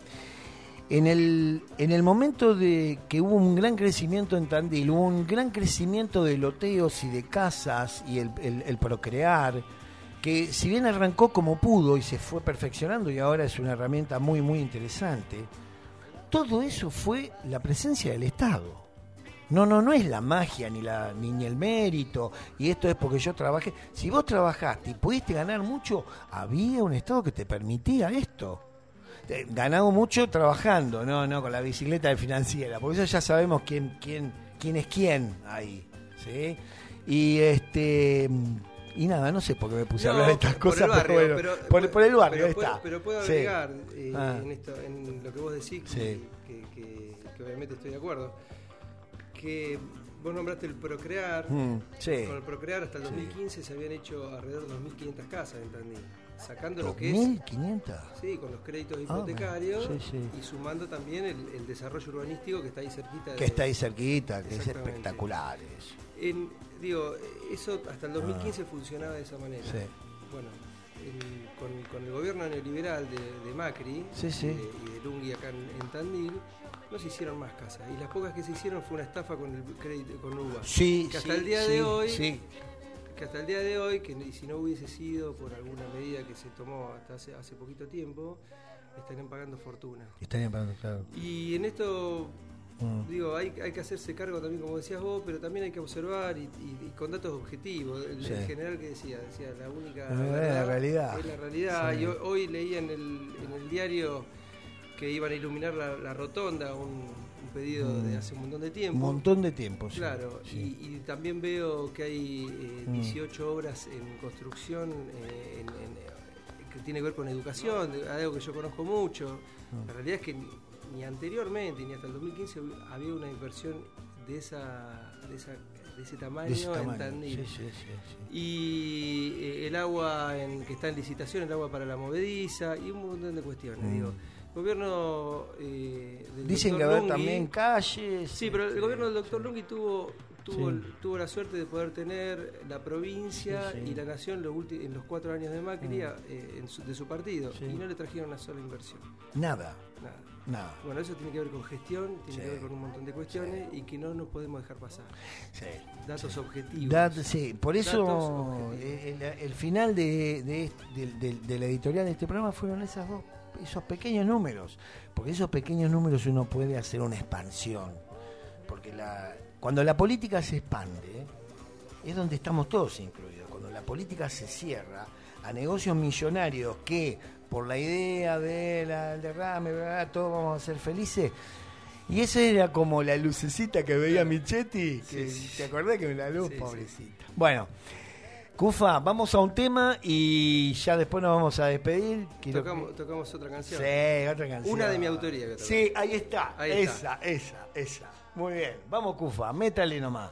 En el, en el momento de que hubo un gran crecimiento en Tandil, hubo un gran crecimiento de loteos y de casas y el procrear, que si bien arrancó como pudo y se fue perfeccionando y ahora es una herramienta muy, muy interesante, todo eso fue la presencia del Estado. No, no, no es la magia ni, la, ni, ni el mérito, y esto es porque yo trabajé. Si vos trabajaste y pudiste ganar mucho, había un Estado que te permitía esto. Eh, Ganado mucho trabajando, no, no, con la bicicleta de financiera, porque eso ya sabemos quién, quién, quién es quién ahí, ¿sí? Y este y nada, no sé por qué me puse a hablar de estas por cosas, el barrio, pero bueno, pero- por, por el barrio, pero ahí puedo- está. Pero puedo Sí. agregar eh, Ah. en, esto, en lo que vos decís, Sí. que, que- que obviamente estoy de acuerdo, que vos nombraste el Procrear. Mm, sí. Con el Procrear hasta el 2015 se habían hecho alrededor de 2.500 casas en Tandil, sacando lo que es 2.500. Sí, con los créditos Ah, hipotecarios bueno, sí, sí. y sumando también el, el desarrollo urbanístico que está ahí cerquita. Que de- está ahí cerquita, que es espectacular. eso. En- digo, eso hasta el 2015 funcionaba de esa manera. Ah. Sí. Bueno, en- con, con el gobierno neoliberal de, de Macri Sí, sí. y de- y de Lungui acá en, en Tandil, no se hicieron más casas. Y las pocas que se hicieron fue una estafa con el crédito con UBA. Sí, que hasta el día de hoy sí. Que hasta el día de hoy, que y si no hubiese sido por alguna medida que se tomó hasta hace, hace poquito tiempo, estarían pagando fortuna. Estarían pagando, claro. Y en esto, Mm. digo, hay, hay que hacerse cargo también, como decías vos, pero también hay que observar y, y- y con datos objetivos. El, Sí. el general que decía, decía, la única Es la realidad. es la realidad. Sí. Y hoy, hoy leía en el, en el diario que iban a iluminar la, la rotonda, un, un de hace un montón de Un tiempo. montón de tiempo, sí. Claro, sí. y, y también veo que hay eh, Mm. 18 obras en construcción eh, en- en- que tiene que ver con educación, algo que yo conozco mucho. Mm. La realidad es que ni anteriormente ni hasta el 2015 hubi- había una inversión de esa de, esa, de ese tamaño, De ese en. Tandil. Sí, sí, sí, sí. Y eh, el agua en, que está en licitación, el agua para la movediza y un montón de cuestiones. Mm. Digo, gobierno eh, del Dicen que haber también calles. Sí, pero el este, gobierno del doctor Lunghi tuvo, tuvo, Sí. tuvo la suerte de poder tener la provincia Sí, sí. y la nación los ulti- en los cuatro años de Macri Mm. eh, en su- de su partido y no le trajeron una sola inversión. Nada, Nada. nada. Bueno, eso tiene que ver con gestión, tiene que ver con un montón de cuestiones y que no nos podemos dejar pasar. Sí. Datos objetivos. Dat- sí, por eso eh, el, el final de- de- de la editorial de este programa fueron esas dos, esos pequeños números. Porque esos pequeños números uno puede hacer una expansión. Porque la, cuando la política se expande, es donde estamos todos incluidos. Cuando la política se cierra a negocios millonarios que por la idea de la del derrame, bla, todos vamos a ser felices. Y esa era como la lucecita que veía Michetti, que Sí, sí. te acordás que la luz, sí. pobrecita. Bueno, Cufa, vamos a un tema y ya después nos vamos a despedir. Tocamos, que- tocamos otra canción. Sí, otra canción. Una de mi autoría que. Sí, ahí está. Ahí esa, está. esa, esa. Muy bien. Vamos, Cufa, métale nomás.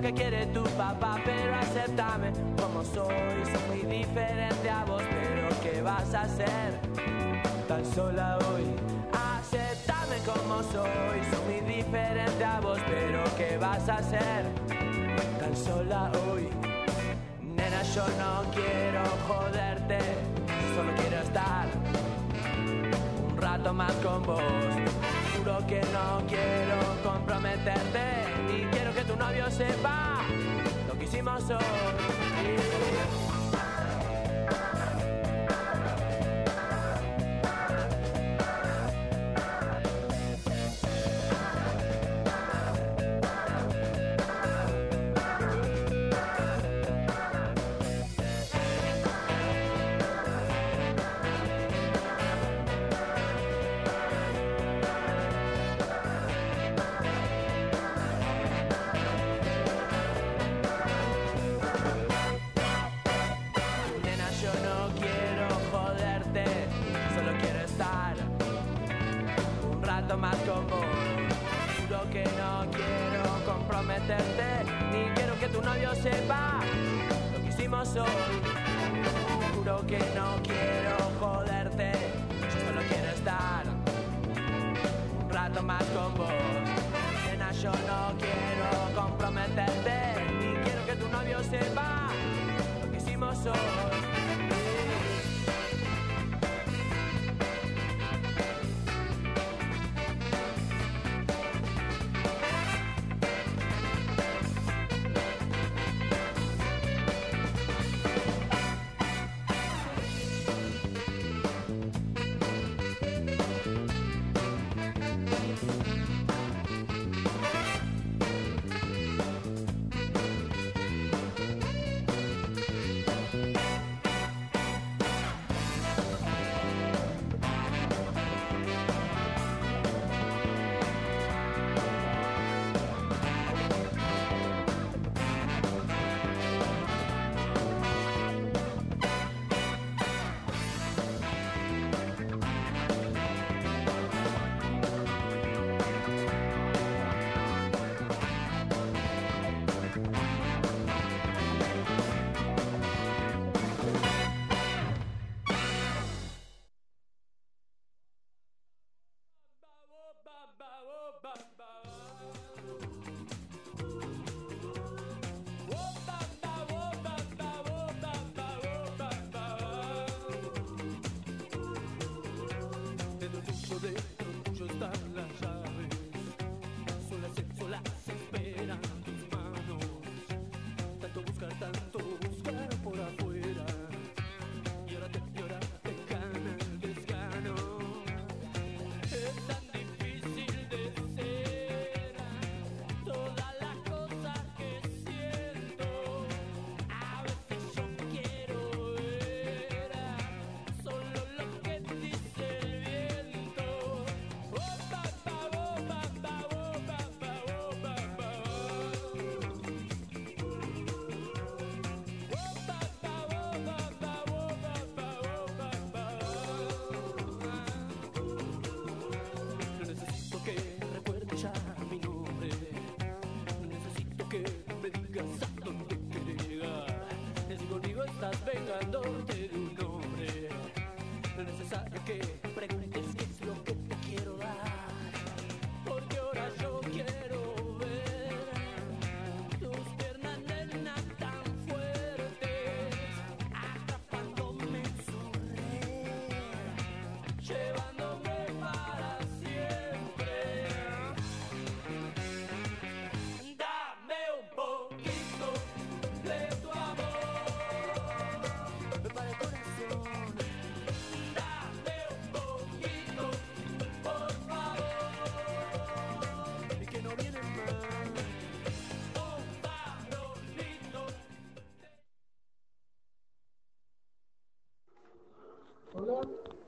Que quiere tu papá, pero acéptame como soy. Soy muy diferente a vos, pero ¿qué vas a hacer? tan sola hoy. Aceptame como soy, soy muy diferente a vos, pero ¿qué vas a hacer? Tan sola hoy. Nena, yo no quiero joderte, solo quiero estar un rato más con vos. Juro que no quiero comprometerte, ni quiero que tu novio sepa lo que hicimos hoy.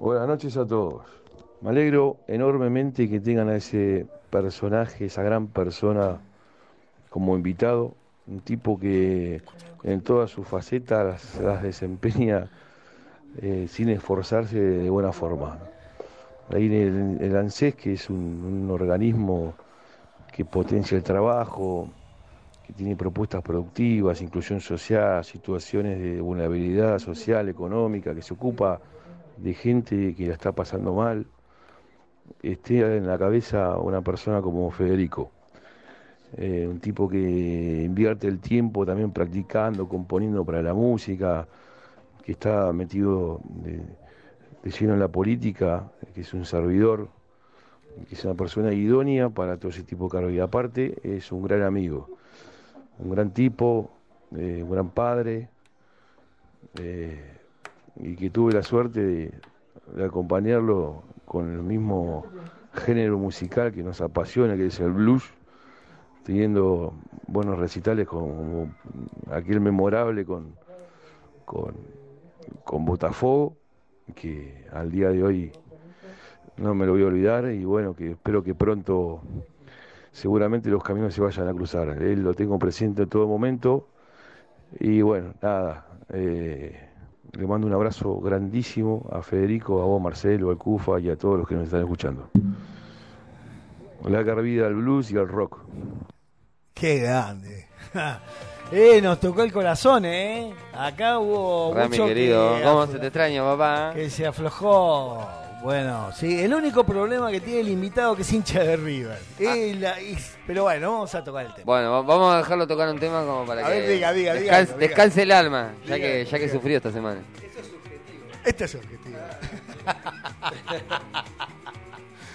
Buenas noches a todos. Me alegro enormemente que tengan a ese personaje, esa gran persona como invitado, un tipo que en todas sus facetas las desempeña eh, sin esforzarse de buena forma. Ahí el, el ANSES, que es un organismo que potencia el trabajo, que tiene propuestas productivas, inclusión social, situaciones de vulnerabilidad social, económica, que se ocupa de gente que la está pasando mal, esté en la cabeza una persona como Federico. Eh, un tipo que invierte el tiempo también practicando, componiendo para la música, que está metido de, lleno en la política, que es un servidor, que es una persona idónea para todo ese tipo de cargo. Y aparte es un gran amigo, un gran tipo, eh, un gran padre, eh, y que tuve la suerte de, acompañarlo con el mismo género musical que nos apasiona, que es el blues, teniendo buenos recitales como aquel memorable con, con, con Botafogo, que al día de hoy no me lo voy a olvidar y bueno, que espero que pronto seguramente los caminos se vayan a cruzar. Él lo tengo presente en todo momento y bueno, nada, eh, le mando un abrazo grandísimo a Federico, a vos Marcelo, al Cufa y a todos los que nos están escuchando. Larga vida al blues y al rock. Qué grande. eh, nos tocó el corazón, ¿eh? Acá hubo Rami, mucho querido, que, ¿cómo se te extraña, papá? que se aflojó. Bueno, sí, el único problema que tiene el invitado que es hincha de River. Eh, la- y- pero bueno, vamos a tocar el tema. Bueno, va- vamos a dejarlo tocar un tema como para A que ver, diga, diga, diga descanse, diga. descanse el alma, ya Diga, que ya que sufrió esta semana. Este es el objetivo.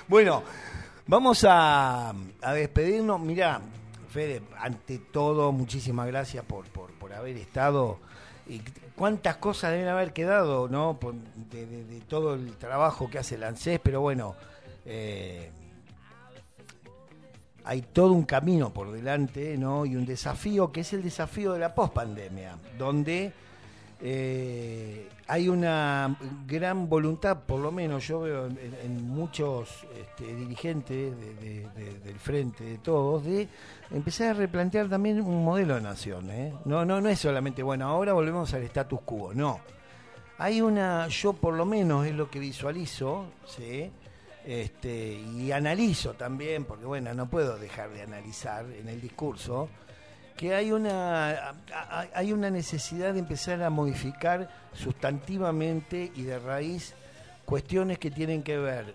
bueno, vamos a, a despedirnos. Mirá, Fede, ante todo, muchísimas gracias por, por, por haber estado. Y cuántas cosas deben haber quedado, ¿no? De todo el trabajo que hace el ANSES, pero bueno, eh, hay todo un camino por delante, ¿no? Y un desafío que es el desafío de la pospandemia, donde eh, hay una gran voluntad, por lo menos yo veo en, muchos este, dirigentes de- del frente, de todos, de empezar a replantear también un modelo de nación. ¿eh? No, no, no es solamente, bueno, ahora volvemos al status quo, no. Hay una, yo por lo menos es lo que visualizo, ¿sí? este, y analizo también, porque bueno, no puedo dejar de analizar en el discurso, que hay una, hay una necesidad de empezar a modificar sustantivamente y de raíz cuestiones que tienen que ver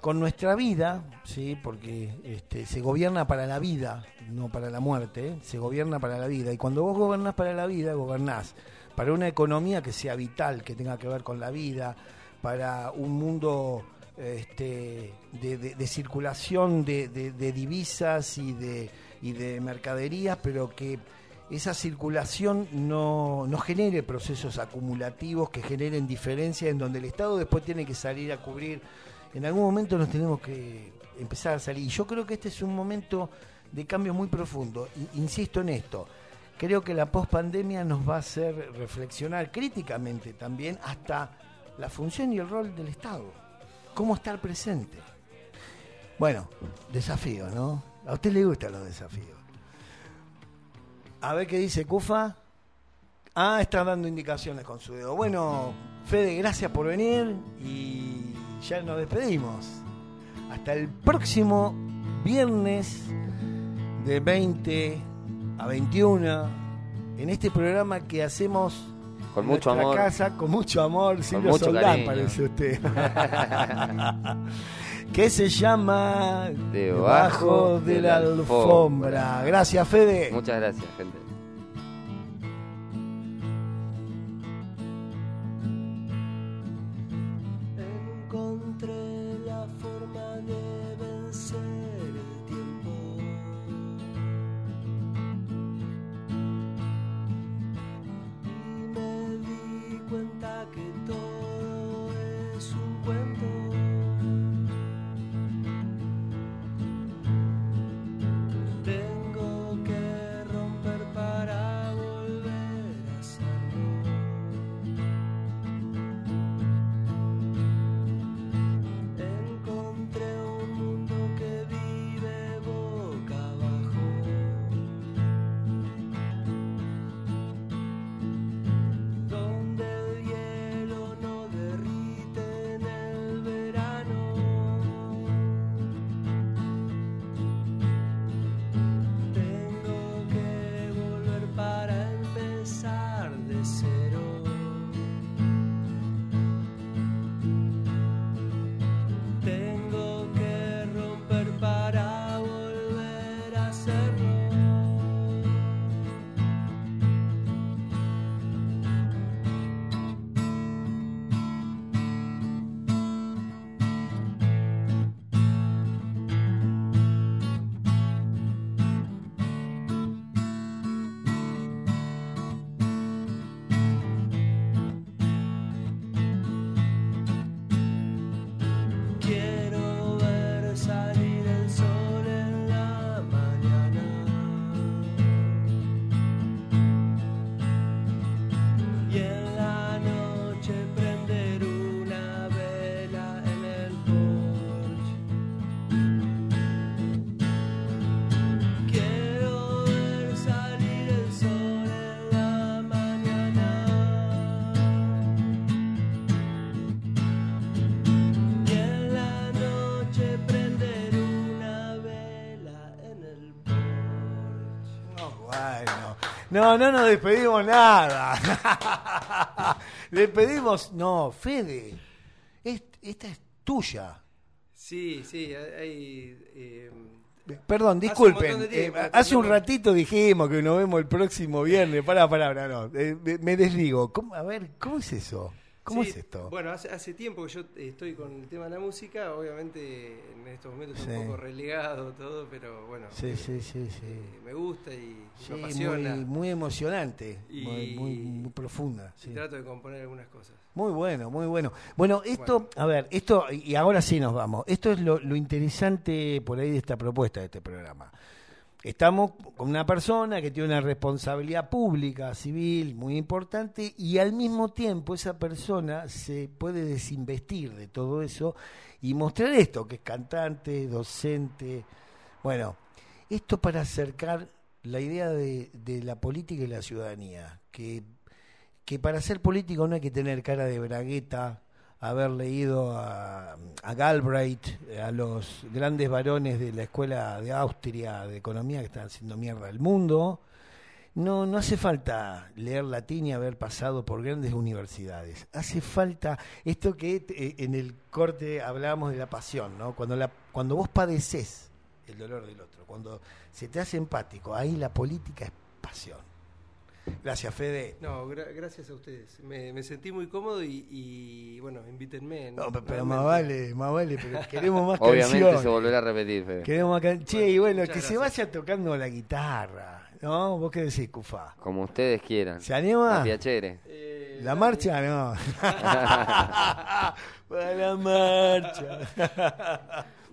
con nuestra vida, sí, porque este, se gobierna para la vida, no para la muerte, se gobierna para la vida. Y cuando vos gobernás para la vida, gobernás para una economía que sea vital, que tenga que ver con la vida, para un mundo este, de, de- de circulación de- de divisas y de, y de mercaderías, pero que esa circulación no, no genere procesos acumulativos que generen diferencias en donde el Estado después tiene que salir a cubrir. En algún momento nos tenemos que empezar a salir. Y yo creo que este es un momento de cambio muy profundo. Insisto en esto. Creo que la pospandemia nos va a hacer reflexionar críticamente también hasta la función y el rol del Estado. Cómo estar presente. Bueno, desafío, ¿no? A usted le gustan los desafíos. A ver qué dice Cufa. Ah, está dando indicaciones con su dedo. Bueno, Fede, gracias por venir y ya nos despedimos. Hasta el próximo viernes de 20 a 21, en este programa que hacemos Con en mucho amor. casa, con mucho amor, Silvio mucho Soldán cariño. parece usted. que se llama Debajo de de la alfombra. Gracias, Fede. Muchas gracias, gente. No, no nos despedimos nada. Le pedimos. No, Fede. es- esta es tuya. Sí, sí, hay... eh, Perdón, Hace un disculpen. tiempo, eh, hace un ratito dijimos que nos vemos el próximo viernes. Pará, pará, no. eh, me- me desligo. ¿Cómo- a ver, ¿cómo es eso? ¿Cómo sí, es esto? Bueno, hace, hace tiempo que yo estoy con el tema de la música, obviamente en estos momentos Sí. un poco relegado todo, pero bueno, Sí, eh, sí, sí, sí. eh, me gusta y Sí, me apasiona. muy, muy emocionante, Y- muy, muy, muy profunda. y trato de componer algunas cosas. Muy bueno, muy bueno. Bueno, esto, Bueno. a ver, esto, y ahora sí nos vamos. Esto es lo, lo interesante por ahí de esta propuesta, de este programa. Estamos con una persona que tiene una responsabilidad pública, civil, muy importante, y al mismo tiempo esa persona se puede desinvestir de todo eso y mostrar esto, que es cantante, docente. Bueno, esto para acercar la idea de, la política y la ciudadanía, que que para ser político no hay que tener cara de bragueta, haber leído a, Galbraith, a los grandes varones de la escuela de Austria de economía que están haciendo mierda al mundo. No, no hace falta leer latín y haber pasado por grandes universidades. Hace falta esto que eh, en el corte hablábamos de la pasión, ¿no? Cuando, la, cuando vos padeces el dolor del otro, cuando se te hace empático, ahí la política es pasión. Gracias, Fede. No, gra- gracias a ustedes. Me, me sentí muy cómodo y, y, bueno, invítenme. No, pero nuevamente. más vale, más vale, pero queremos más Obviamente canciones. se volverá a repetir, Fede. Queremos más can- Che, y bueno, que se vaya tocando la guitarra, ¿no? ¿Vos qué decís, Cufa? Como ustedes quieran. ¿Se anima? A piacere. Eh, ¿La dale. marcha? No. Para la marcha.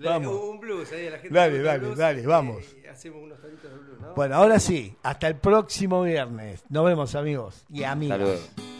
Vamos. Un blues ahí a la gente. Dale, dale, blues, dale, vamos. y hacemos unos taritos de blues, ¿no? Bueno, ahora sí, hasta el próximo viernes. Nos vemos, amigos y amigas. Luego.